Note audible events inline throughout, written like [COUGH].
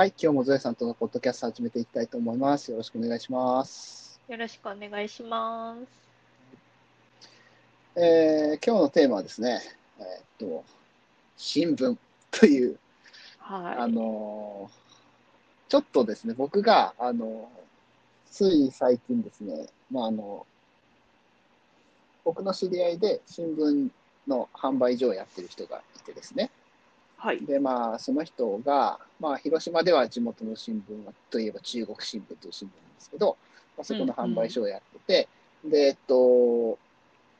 はい、今日もゾエさんとのポッドキャスト始めていきたいと思います。よろしくお願いします。よろしくお願いします。えー今日のテーマはですね、えーっと、新聞という、はい。あのーちょっとですね、僕が、あのーつい最近ですね、まあ、あの、僕の知り合いで新聞の販売所をやってる人がいてですね、はい。で、まあ、その人が、まあ、広島では地元の新聞といえば中国新聞という新聞なんですけど、まあ、そこの販売所をやってて、で、えっと、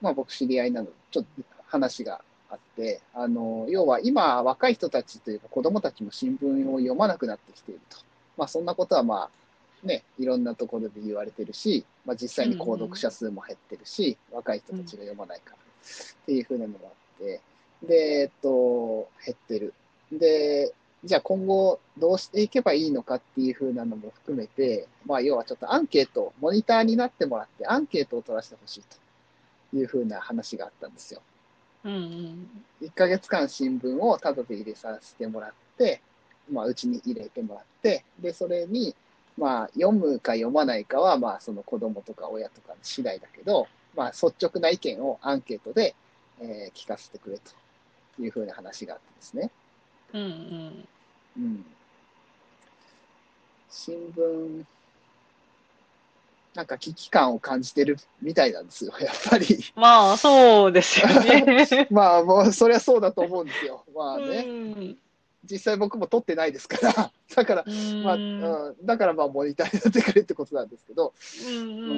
まあ、僕知り合いなので、ちょっと話があって、あの、要は今、若い人たちというか子供たちも新聞を読まなくなってきていると。まあ、そんなことはまあ、ね、いろんなところで言われてるし、まあ、実際に購読者数も減ってるし、若い人たちが読まないからっていうふうなのがあって、で、えっと、減ってる。で、じゃあ今後どうしていけばいいのかっていうふうなのも含めて、まあ要はちょっとアンケート、モニターになってもらってアンケートを取らせてほしいというふうな話があったんですよ。うんうん。1ヶ月間新聞をタダで入れさせてもらって、まあうちに入れてもらって、で、それに、まあ読むか読まないかは、まあその子供とか親とか次第だけど、まあ率直な意見をアンケートで、えー聞かせてくれというふうな話があってですね。うんうん。うん。新聞、なんか危機感を感じてるみたいなんですよ、やっぱり。まあ、そうですよね。[LAUGHS] まあ、もう、そりゃそうだと思うんですよ。まあうね、ん。実際僕も撮ってないですから、[LAUGHS] だから、うん。まあ、うん、だからまあ、モニターになってくれってことなんですけど、うんう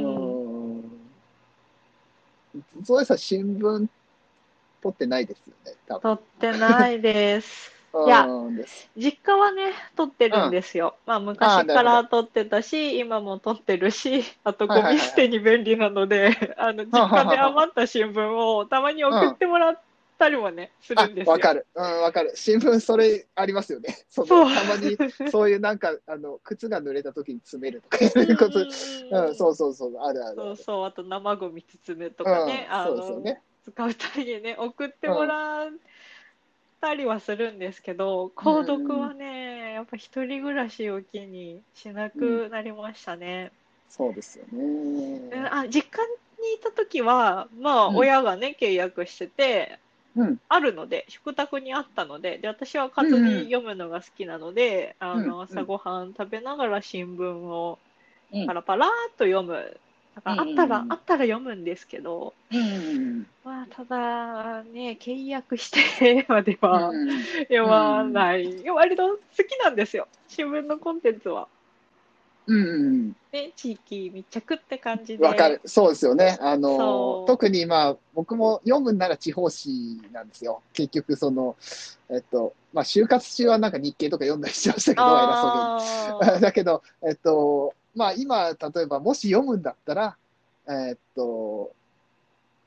うん。ん。ゾエさん、新聞撮ってないですよね、多分。撮ってないです。いや。実家はね、撮ってるんですよ。まあ、昔から撮ってたし、今も撮ってるし、あとゴミ捨てに便利なので、[LAUGHS] あの、実家で余った新聞をたまに送ってもらったりもね、するあんですよ。わかる。うん、わかる。新聞、それありますよね。[LAUGHS] そのそうたまに、[LAUGHS] そういうなんか、あの、靴が濡れた時に詰めるとかいうこと、うん、そうそうそう、あるある。そうそう、あと生ゴミ包むとかね、うん、あそうですよの、ね。使うためにね、送ってもらったりはするんですけど、購読はね、やっぱ一人暮らしを機にしなくなりましたね。そうですよね。あ、実家にいた時は、まあ、うん親がね、契約してて、うん、あるので、食卓にあったので、で、私は活字読むのが好きなので、あの、うんうん朝ごはん食べながら新聞をうんパラパラーっと読む。だからあったら、うんうんうんあったら読むんですけど、うん、まあ、ただね、契約して [LAUGHS] まではうん、読まない。いや割と好きなんですよ、新聞のコンテンツは。うん、ね、地域密着って感じで。わかる。そうですよね。あの特にまあ、僕も読むんなら地方紙なんですよ。結局、その、えっと、まあ、就活中はなんか日経とか読んだりしましたけど、偉そうに。あ [LAUGHS] ーだけど、えっと、まあ今、例えばもし読むんだったら、えっと、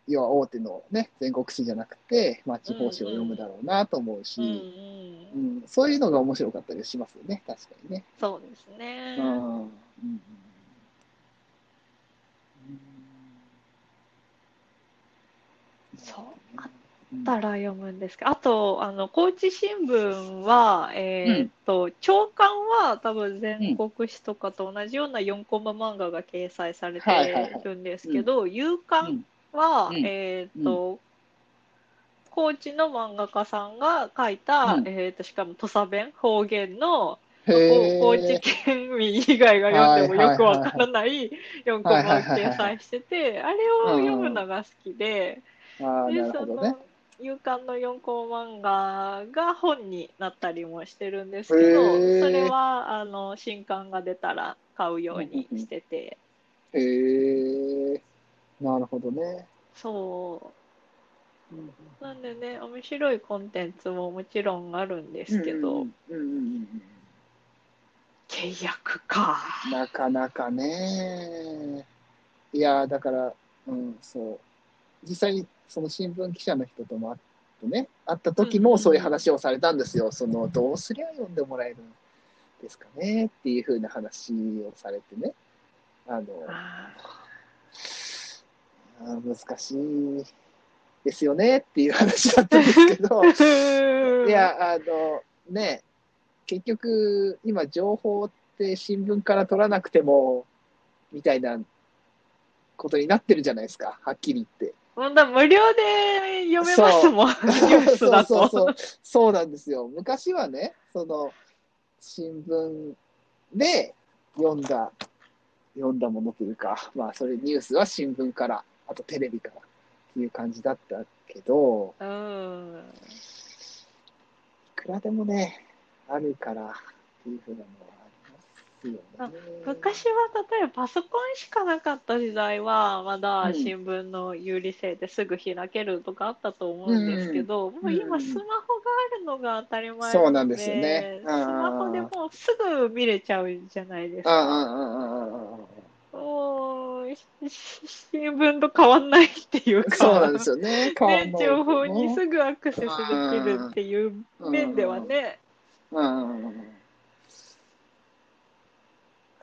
要は大手のね、全国紙じゃなくて、まあ地方紙を読むだろうなと思うし、うんうんうんそういうのが面白かったりしますよね、確かにね。そうですね。うんうんうんそうあうんったら読むんですけど、あと、あの、高知新聞は、えーっと、朝刊は多分全国紙とかと同じような4コマ漫画が掲載されてるんですけど、夕刊は、うん。えーっと、高知の漫画家さんが書いた、うん。えーっと、しかも土佐弁、方言の、へ高知ー県民以外が読んでもよくわからない4コマを掲載してて、あれを読むのが好きで、で、そほどねの。夕刊の4コマ漫画が本になったりもしてるんですけど、へーそれはあの新刊が出たら買うようにしてて、へえ、なるほどね。そう。なんでね、面白いコンテンツももちろんあるんですけど、うんうんうんうん契約か。なかなかね。いや、だから、うん、そう。実際にその新聞記者の人とも会ってね、会った時もそういう話をされたんですよ。その、どうすりゃ読んでもらえるんですかねっていうふうな話をされてね。あの、あ難しいですよねっていう話だったんですけど、ー [LAUGHS] いや、あの、ね、結局、今、情報って新聞から取らなくても、みたいなことになってるじゃないですか、はっきり言って。ほんだ無料で読めますもん、ニュースだと。そうそうそうそうなんですよ。昔はね、その、新聞で読んだ、読んだものというか、まあ、それニュースは新聞から、あとテレビからっていう感じだったけど、うん。いくらでもね、あるからっていうふうなのはね。昔は例えばパソコンしかなかった時代はまだうん。新聞の有利性ですぐ開けるとかあったと思うんですけど、もう今スマホがあるのが当たり前そうなんですよね。スマホでもうすぐ見れちゃうじゃないですか。新聞と変わんないっていうか、そうなん。ですよね。ね、情報にすぐアクセスできるっていう面ではね、うん。うん。うん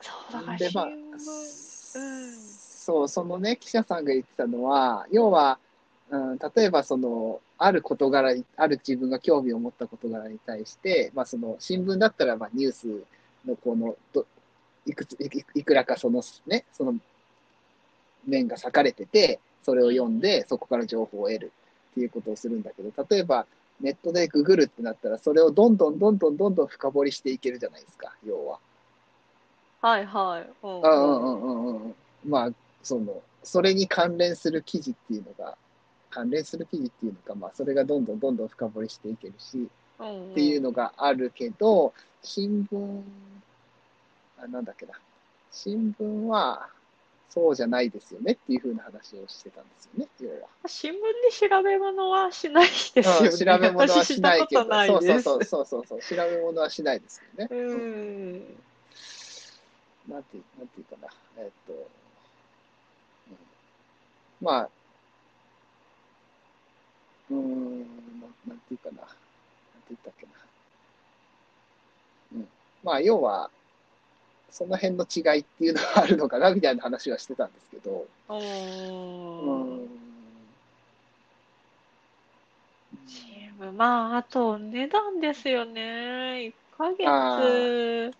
そうだからで、新まあ聞、うん、そう、そのね、記者さんが言ってたのは、要は、うん、例えばその、ある事柄に、ある自分が興味を持った事柄に対して、まあその、新聞だったら、まあニュースのこの、どいくつ、いくいくらかそのね、その、面が裂かれてて、それを読んで、そこから情報を得るっていうことをするんだけど、例えば、ネットでググるってなったら、それをどんどんどんどんどんどん深掘りしていけるじゃないですか、要は。はいはい。うんうんうんうんうんうん。まあ、その、それに関連する記事っていうのが、関連する記事っていうのか、まあ、それがどんどんどんどん深掘りしていけるし、うんっていうのがあるけど、新聞、あ、なんだっけな。新聞は、そうじゃないですよねっていうふうな話をしてたんですよね、要は。新聞で調べ物はしないですよね。うん調べ物はしないけど、そう。そうそうそうそう、調べ物はしないですよね。うん。なんていう、なんていうかな、えっと、うんまあ、うーん、ななんていうかな、なんて言ったっけな。うん。まあ、要は、その辺の違いっていうのがあるのかな、みたいな話はしてたんですけど、う。うんん。新聞まあ、あと値段ですよね。1ヶあ月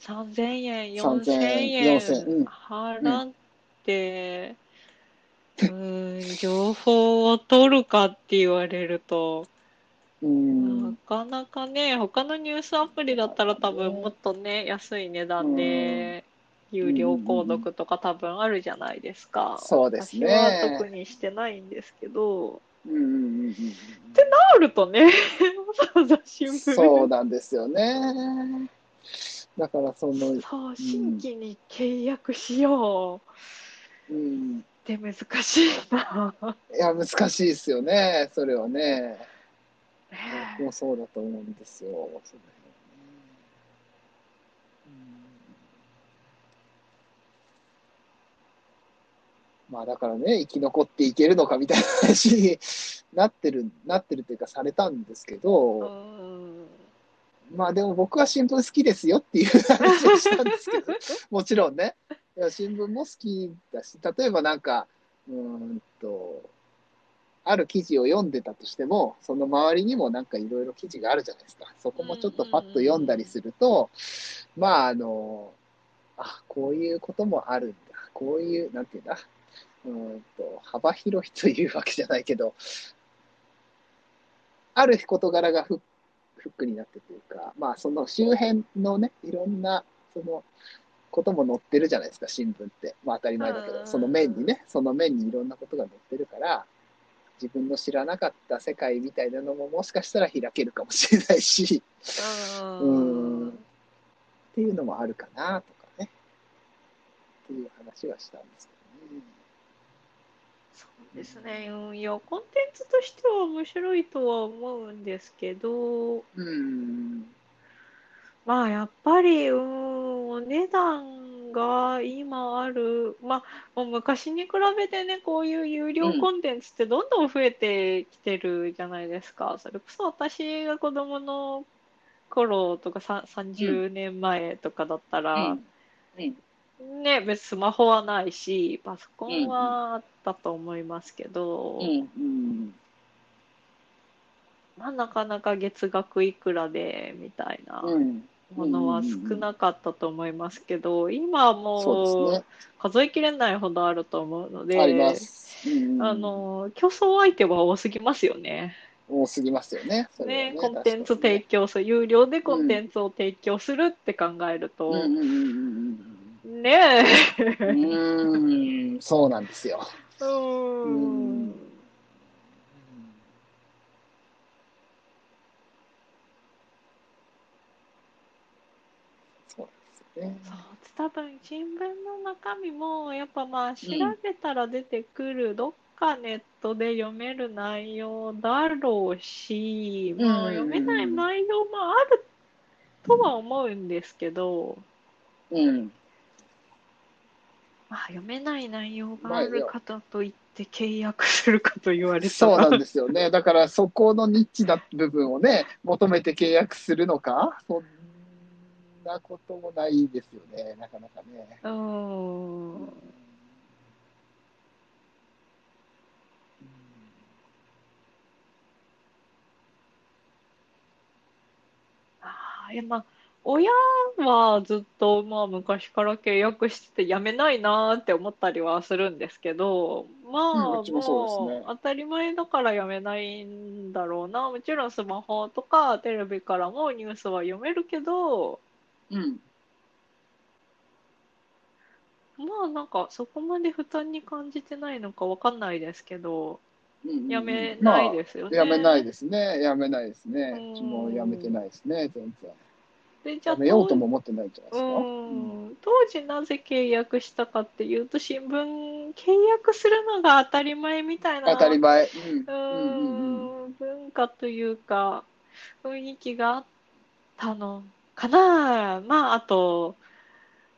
3000円、3000 4000円円4000うん払って、うん、情報を取るかって言われると、う。なんかなかね、他のニュースアプリだったら多分もっとね、安い値段で、有料購読とか多分あるじゃないですか。そうです私は特ね。にしてないんですけど、うんうんうんうん。あるとね、わざわざ新聞そうなんですよね。だから、その、そう、新規に契約しよううん。って難しいな。いや、難しいですよね、それはね。ね僕もそうだと思うんですよ、そのまあだからね、生き残っていけるのかみたいな話になってる、なってるというかされたんですけうど、んまあでも僕は新聞好きですよっていう話をしたんですけど、[LAUGHS] もちろんね、いや新聞も好きだし、例えばなんか、うんと、ある記事を読んでたとしても、その周りにもなんかいろいろ記事があるじゃないですか。そこもちょっとパッと読んだりすると、まああの、あ、こういうこともあるんだ。こういう、なんていうんだ？うんと、幅広いというわけじゃないけど、ある事柄がフッフックになってというか、まあその周辺のね、いろんな、その、ことも載ってるじゃないですか、新聞って。まあ当たり前だけど、うん。その面にね、その面にいろんなことが載ってるから、自分の知らなかった世界みたいなのももしかしたら開けるかもしれないし、うん。うん。っていうのもあるかなとかね。っていう話はしたんですけどですね。うん、いや、コンテンツとしては面白いとは思うんですけど、うん。まあやっぱり、うん、お値段が今ある、まあもう昔に比べてね、こういう有料コンテンツってどんどん増えてきてるじゃないですか。それこそ私が子供の頃とかさ30年前とかだったら、うん。ね、別にスマホはないし、パソコンはあったと思いますけど、うん。うん。まあ、なかなか月額いくらでみたいなうん。ものは少なかったと思いますけど、今はもう。数えきれないほどあると思うので、あります。うんあの競争相手は多すぎますよね。多すぎますよね。それはね、コンテンツ提供する、有料でコンテンツを提供するって考えると、うんうんうんうんねえ、うんそうなんですよ。うーん。そうですよね。そう、多分新聞の中身も、やっぱまあ調べたら出てくる、どっかネットで読める内容だろうし、まあうん読めない内容もあるとは思うんですけど、うん。まあ読めない内容がある方といって契約するかと言われたそうらなんですよね。だからそこのニッチな部分をね、求めて契約するのか、そんなこともないですよね、なかなかね。うーん。ああ、いやまあ、親はずっとまあ昔から契約しててやめないなーって思ったりはするんですけど、まあうんもそうね当たり前だからやめないんだろうな。もちろんスマホとかテレビからもニュースは読めるけど、うん。まあなんかそこまで負担に感じてないのかわかんないですけど、やめないですよね。やめないですね。やめないですね。うんうちもやめてないですね、全然。で、じゃあやめようとも思ってないんじゃないですか。うん当時なぜ契約したかっていうと新聞契約するのが当たり前みたいな当たり前。うんううんうんうんん文化というか雰囲気があったのかなまああと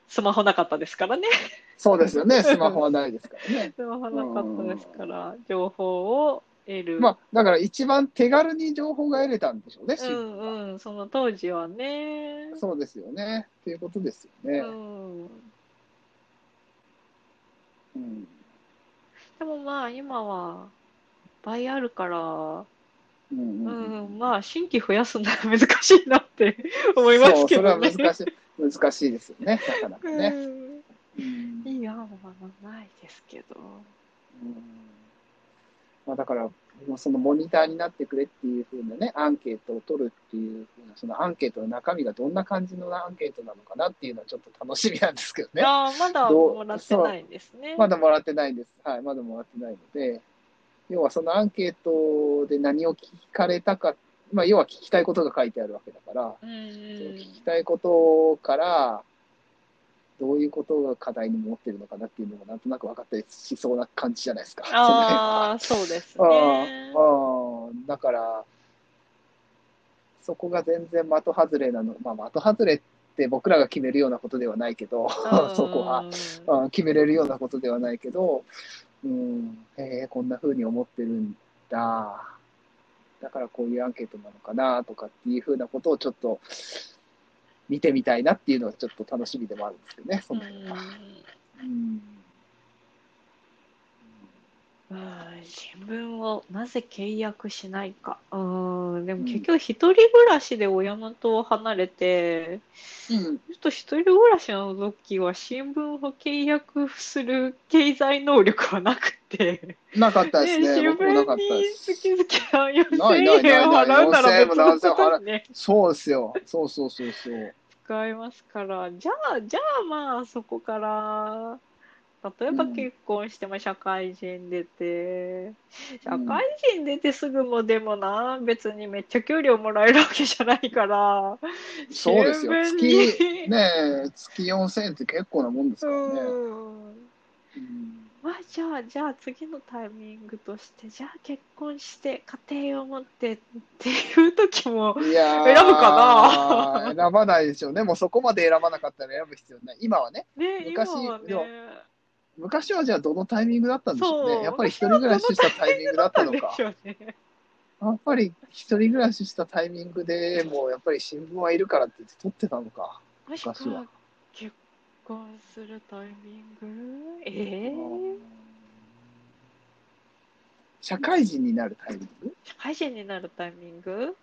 スマホなかったですからねそうですよね、スマホはないですからね。[LAUGHS] スマホなかったですから情報を得るまあ、だから一番手軽に情報が得れたんでしょうね、うんうんその当時はねそうですよね。っていうことですよね。うんうんでもまあ今はいっぱいあるからうんうんうんうん、まあ、新規増やすのは難しいなって [LAUGHS] 思いますけどね。そう、それは難しい、難しいですよね、なかなかね。うん、うんいい案はないですけど。うんまあ、だから、そのモニターになってくれっていうふうなね、アンケートを取るっていうふうな、そのアンケートの中身がどんな感じのアンケートなのかなっていうのはちょっと楽しみなんですけどね。ああ、まだもらってないんですね。[LAUGHS] まだもらってないんです。はい、まだもらってないので、要はそのアンケートで何を聞かれたか、まあ、要は聞きたいことが書いてあるわけだから、うん聞きたいことから、どういうことが課題に持ってるのかなっていうのがなんとなく分かったりしそうな感じじゃないですか。ああ、[LAUGHS] そうですね。はああだから、そこが全然的外れなの。まあ、的外れって僕らが決めるようなことではないけど、そこは。あ決めれるようなことではないけど、うん、へえ、こんな風に思ってるんだ。だからこういうアンケートなのかなとかっていう風なことをちょっと見てみたいなっていうのはちょっと楽しみでもあるんですけどね、その辺は。新聞をなぜ契約しないか。うん、でもうん結局一人暮らしで親元を離れて、うん、ちょっと一人暮らしの時は新聞を契約する経済能力はなくて、なかったですね。新聞にす。月々4000ないないないない円を払うなら別の4000円もことにね、そうですよ。そうそうそうそう。使いますから、じゃあ、じゃあまあそこから、例えばうん結婚しても社会人出て、社会人出てすぐもでもな、別にめっちゃ給料もらえるわけじゃないから、そうですよ。月、にねえ、月4000円って結構なもんですからね。うん。うんまあじゃあ、じゃあ次のタイミングとして、じゃあ結婚して家庭を持ってっていう時も、選ぶか選ばないでしょうね。もうそこまで選ばなかったら選ぶ必要ない。今はね。ね、今昔はね昔はじゃあどのタイミングだったんでしょうね。やっぱり一人暮らししたタイミングだったのか。[LAUGHS] やっぱり一人暮らししたタイミングでもうやっぱり新聞はいるからって言って撮ってたのか。昔は婚するタイミング？ええ社会人になるタイミング？社会人になるタイミング？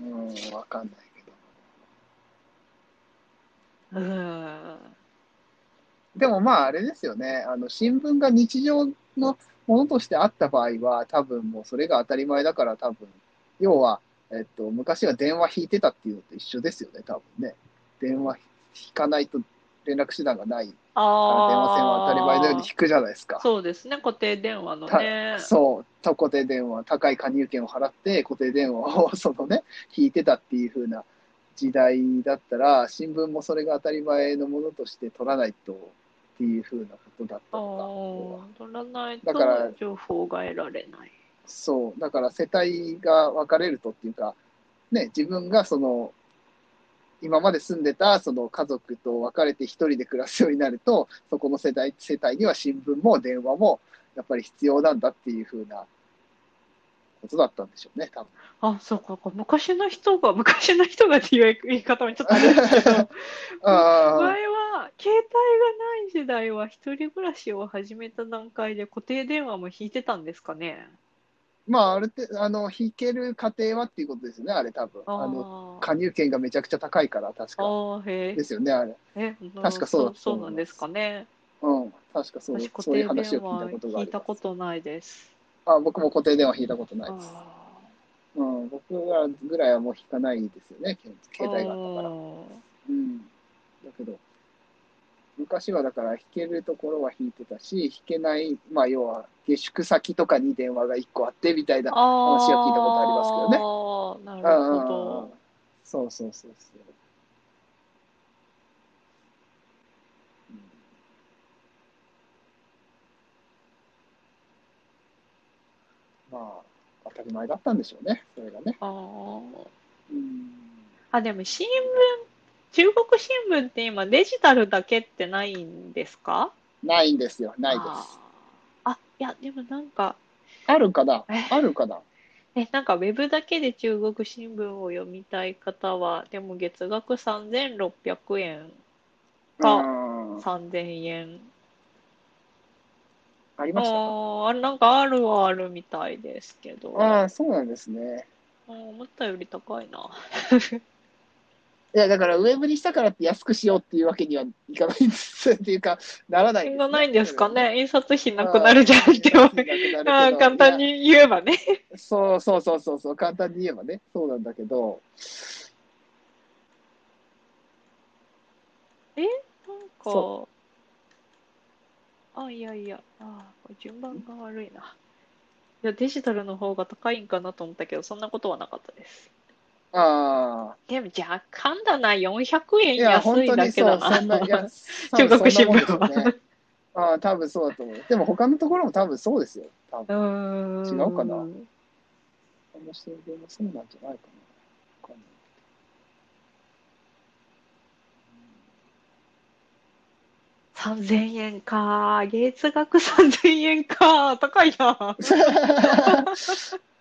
うん、わかんないけど。うん。でもまああれですよね、あの新聞が日常のものとしてあった場合は、多分もうそれが当たり前だから、多分要は、えっと、昔は電話引いてたっていうのと一緒ですよね、多分ね。電話引かないと連絡手段がないから、電話線は当たり前のように引くじゃないですか。そうですね、固定電話のたね。そう、固定電話、高い加入券を払って固定電話をそのね、[LAUGHS] 引いてたっていう風な時代だったら、新聞もそれが当たり前のものとして取らないとっていう風なことだったあのか。あ、取らないだからと情報が得られない。そう、だから世帯が分かれるとっていうか、ね、自分がその、今まで住んでたその家族と別れて一人で暮らすようになると、そこの世代世帯には新聞も電話もやっぱり必要なんだっていう風なことだったんでしょうね、多分。あ、そうか、昔の人が、昔の人がっていう言い方もちょっとあれですけど、[LAUGHS] 前あは携帯がない時代は一人暮らしを始めた段階で固定電話も引いてたんですかね？まあ、あれって、あの、引ける家庭はっていうことですよね、あれ多分。あの、あ加入券がめちゃくちゃ高いから、確あか。で。すよね、あれ。え、確かそうだとそうなんですかね。うん、確かそう私、固そういう定話を聞いたことがあ聞いたこ。とないです。あ、僕も固定電話引いたことないです。あうん、僕らぐらいはもう引かないですよね、携帯があったから。あうん。だけど、昔はだから引けるところは引いてたし、引けない、まあ要は下宿先とかに電話が1個あってみたいな。あ話は聞いたことありますけどねああ、なるほうんど。そうそうそうそう。うんまあ、当たり前だったんでしょうね、それがね。あーうんあ、でも新聞、中国新聞って今デジタルだけってないんですか？ないんですよ、ないです。あいや、でもなんか、あるかな？え？あるかな？え、なんかウェブだけで中国新聞を読みたい方は、でも月額3600円かうん3000円。ありましたああ、なんかあるはあるみたいですけど、ああ、そうなんですね。思ったより高いな。いや、だからウェブにしたからって安くしようっていうわけにはいかないんです。[LAUGHS] っていうか、ならないがないんですかね。印刷費なくなるじゃんって思う。あー簡単。に言えばね。そうそうそうそうそう、簡単に言えばね、そうなんだけど、なんそか、あ、いやいや、あーこれ順番が悪いな。いや、デジタルの方が高いんかなと思ったけど、そんなことはなかったです。ああ、でも若干だな、400円安い当にそう、だけだな。そんな、いや、[LAUGHS] 中国新聞は多分そんなもんですよね。ああ、多分そうだと思う。でも他のところも多分そうですよ。多う分。違うかな他の新聞もそうなんじゃないかな。わかんない3000円か。月額3000円か。高いな。[LAUGHS]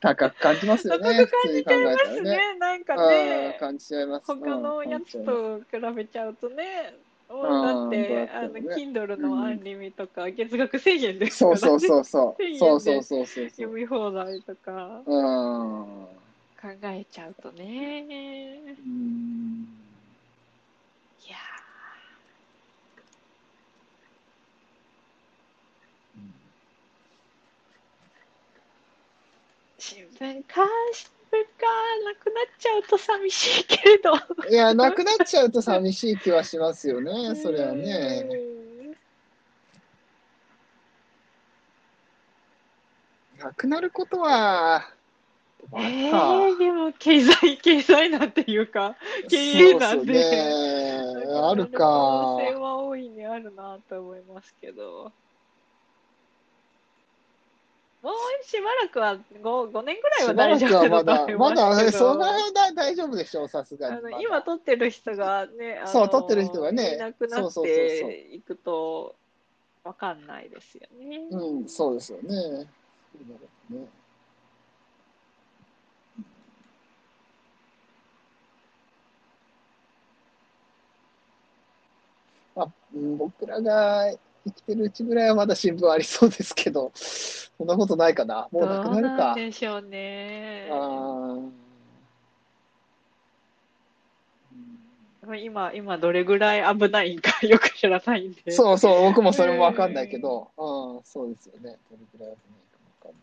高く感じますよ高ね。く感じちゃいますね。ね。なんかうんね、感じちゃいます。他のやつと比べちゃうとね、もうだって、うんあの、Kindle のアンリミとか、月額1000円ですそからね。うそうそうそう1000円。でそうそうそうそうそう。読み放題とかうん。う考えちゃうとね。ん。ー、新聞か、新聞か、なくなっちゃうと寂しいけれど。いや、なくなっちゃうと寂しい気はしますよね。それはね。うんなくなることは、えかー、でも経済、経済なんていうか、経営なんで、ね。あるか。可能性は大いにあるなと思いますけど。もうしばらくは 5, 5年ぐらいは大丈夫だと思、いまだ、ますけど。その辺は大丈夫でしょう、さすがに。今 [LAUGHS] 撮ってる人がね、あのそう撮ってる人がねいなくなっていくとわかんないですよね。うん、そうですよね。ね。まあ、うん僕らが生きてるうちぐらいはまだ新聞ありそうですけど、そんなことないかな。もうなくなるどうなんか。でしょうね。あ今、今どれぐらい危ないんか [LAUGHS] よく知らないんで。そうそう、僕もそれもわかんないけど、うん、そうですよね。どれくらい危ないけど。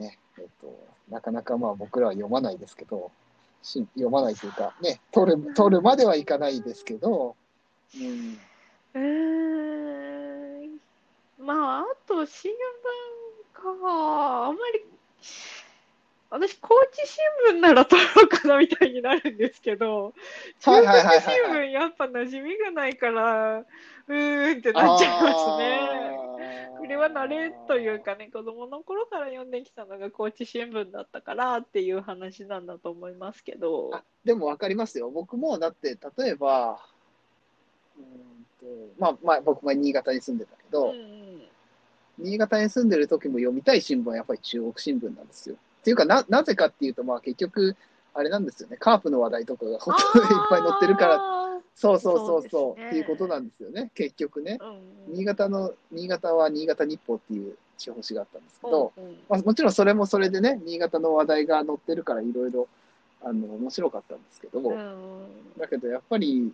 うん、ね、えっと、なかなかまあ僕らは読まないですけど、し読まないというか、ね、取る、取るまではいかないですけど、うん、うーん。まあ、あと新聞か。あんまり、私、高知新聞なら取ろうかなみたいになるんですけど、中はい国新聞やっぱ馴染みがないから、うーんってなっちゃいますね。これは慣れというかね、子供の頃から読んできたのが高知新聞だったからっていう話なんだと思いますけど。あでも分かりますよ。僕もだって、例えば、うーんとまあ、まあ、僕は新潟に住んでたけうど、んうん新潟に住んでる時も読みたい新聞はやっぱり中国新聞なんですよ。っていうかな、なぜかっていうと、まあ結局、あれなんですよね、カープの話題とかが本当にいっぱい載ってるから、あそうそうそうそう。ね。っていうことなんですよね、結局ね。ーうん。新潟の、新潟は新潟日報っていう地方紙があったんですけど、うんうん。まあ、もちろんそれもそれでね、新潟の話題が載ってるからいろいろ、あの、面白かったんですけど、うん。だけどやっぱり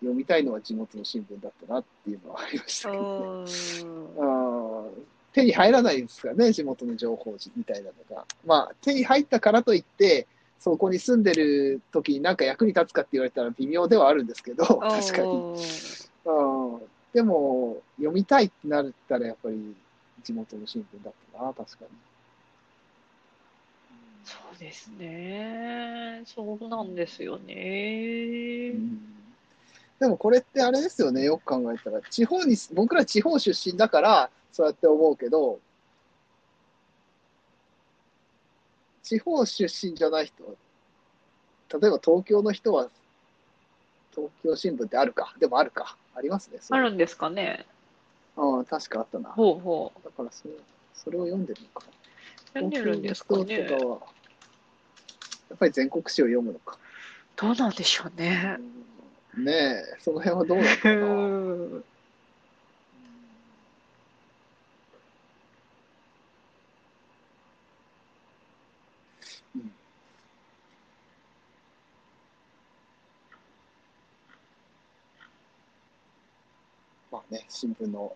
読みたいのは地元の新聞だったなっていうのはありましたけどね。うん。あー手に入らないですからね、地元の情報みたいなのが。まあ、手に入ったからといって、そこに住んでる時に何か役に立つかって言われたら微妙ではあるんですけど、確かに。うんでも、読みたいってなったらやっぱり地元の新聞だったな、確かに。そうですね。そうなんですよねう。んでもこれってあれですよね、よく考えたら。地方に、僕ら地方出身だから、そうやって思うけど、地方出身じゃない人、例えば東京の人は、東京新聞ってあるか。でもあるか。ありますね。あるんですかね。うん、確かあったな。ほうほう。だからそれ、それを読んでるのか。読んでるんですかねとかは、やっぱり全国紙を読むのか。どうなんでしょうね。うんねえ、その辺はどうなのうかな。[LAUGHS] ね、新聞の、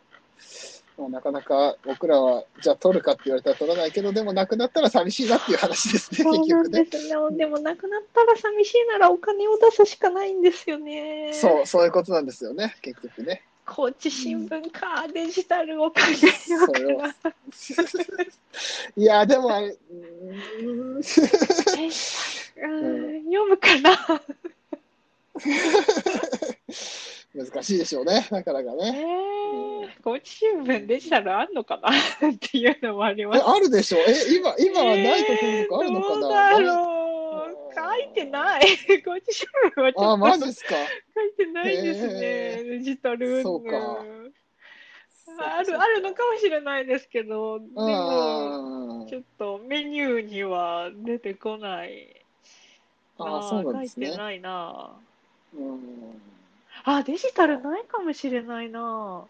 まあ、なかなか僕らは、じゃあ取るかって言われたら取らないけど、でもなくなったら寂しいなっていう話ですね、結局ね。ですね。でもなくなったら寂しいならお金を出すしかないんですよね。そう、そういうことなんですよね、結局ね。高知新聞か、デジタルお金よそれをかな。[LAUGHS] いや、でもあれ、うーんえうん読むかな。[LAUGHS] 難しいでしょうね、なかなかえね。ー、高知新聞デジタルあんのかな？[LAUGHS] っていうのもありまえ、す。あるでしょえ、今、今はないところとかあるのかな、えーどうだろう書いてない。高知新聞はちょあ、っとマジっすか。書いてないですね。へデジタルそうかうんある、あるのかもしれないですけど、でも、うんちょっとメニューには出てこないな。あそうなんですね書いてないな。うんあ、デジタルないかもしれないな。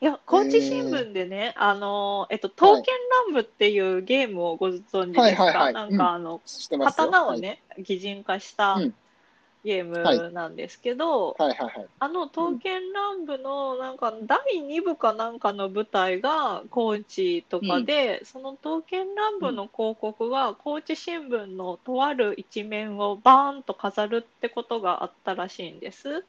いや、高知新聞でね、あの、えっと、刀剣乱舞っていうゲームをご存知ですか、はいはいはいなんかあの、知ってますよ。刀をね、擬人化したうんゲームなんですけど、はい。はいはいはい。あの刀剣乱舞のなんか第2部かなんかの舞台が高知とかで、その刀剣乱舞の広告が高知新聞のとある一面をバーンと飾るってことがあったらしいんです。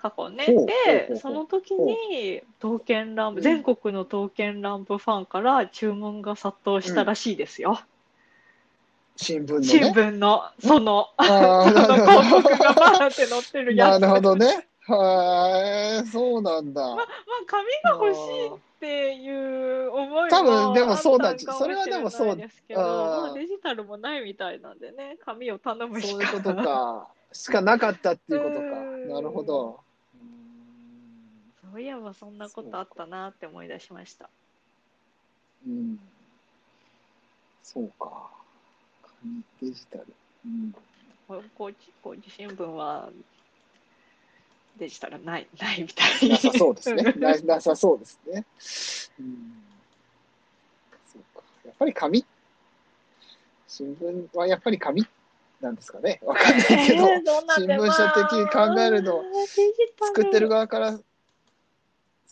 過去ね。でその時に刀剣乱舞、うん全国の刀剣乱舞ファンから注文が殺到したらしいですよ。新聞の新ね。聞の、その、あそーの広告がバーンって載ってるやつ。なるほどね。はい、そうなんだ。まあ、紙が欲しいっていう思い多分でもそうだあったんかもそれはでもそうですけど、デジタルもないみたいなんでね、紙を頼むしかそういうことか。しかなかったっていうことか [LAUGHS] うん。なるほど。そういえばそんなことあったなって思い出しました。うん。そうか。紙デジタル。うん。高知高知新聞はデジタルない [LAUGHS] ないみたいなさそうですね。[LAUGHS] ななさそうですね。うん。そうか。やっぱり紙新聞はやっぱり紙なんですかね。わかんないけど、えーど新聞社的に考えるの作ってる側から、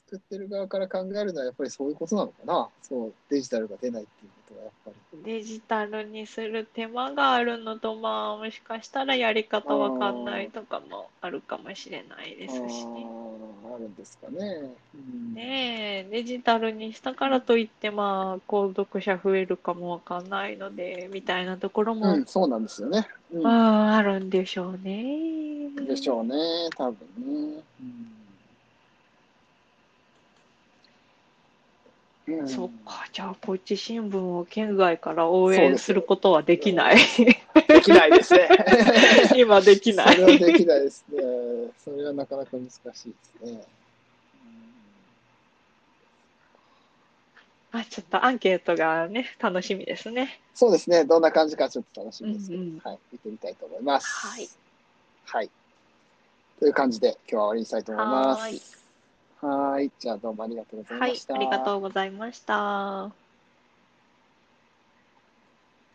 作ってる側から考えるのはやっぱりそういうことなのかな。そう、デジタルが出ないっていうことはやっぱり。デジタルにする手間があるのと、まあ、もしかしたらやり方わかんないとかもあるかもしれないですしね。あーあるんですかね。うんねえ、デジタルにしたからといって、まあ、購読者増えるかもわかんないので、みたいなところも、うん、そうなんですよね。うんまあ、あるんでしょうね。でしょうね、多分ね。うん。うんそっか、じゃあ、高知新聞を県外から応援すすることはできない。できないですね。[LAUGHS] 今できなそれはでい。きないですね。それはなかなか難しいですね。あ、ちょっとアンケートがね、楽しみですね。そうですね。どんな感じかちょっと楽しみですけど、うんうんはい、見てみたいと思います。はい。はい。という感じで今日は終わりにしたいと思います。はい。じゃあどうもありがとうございはいまし、た。ありがとうございました。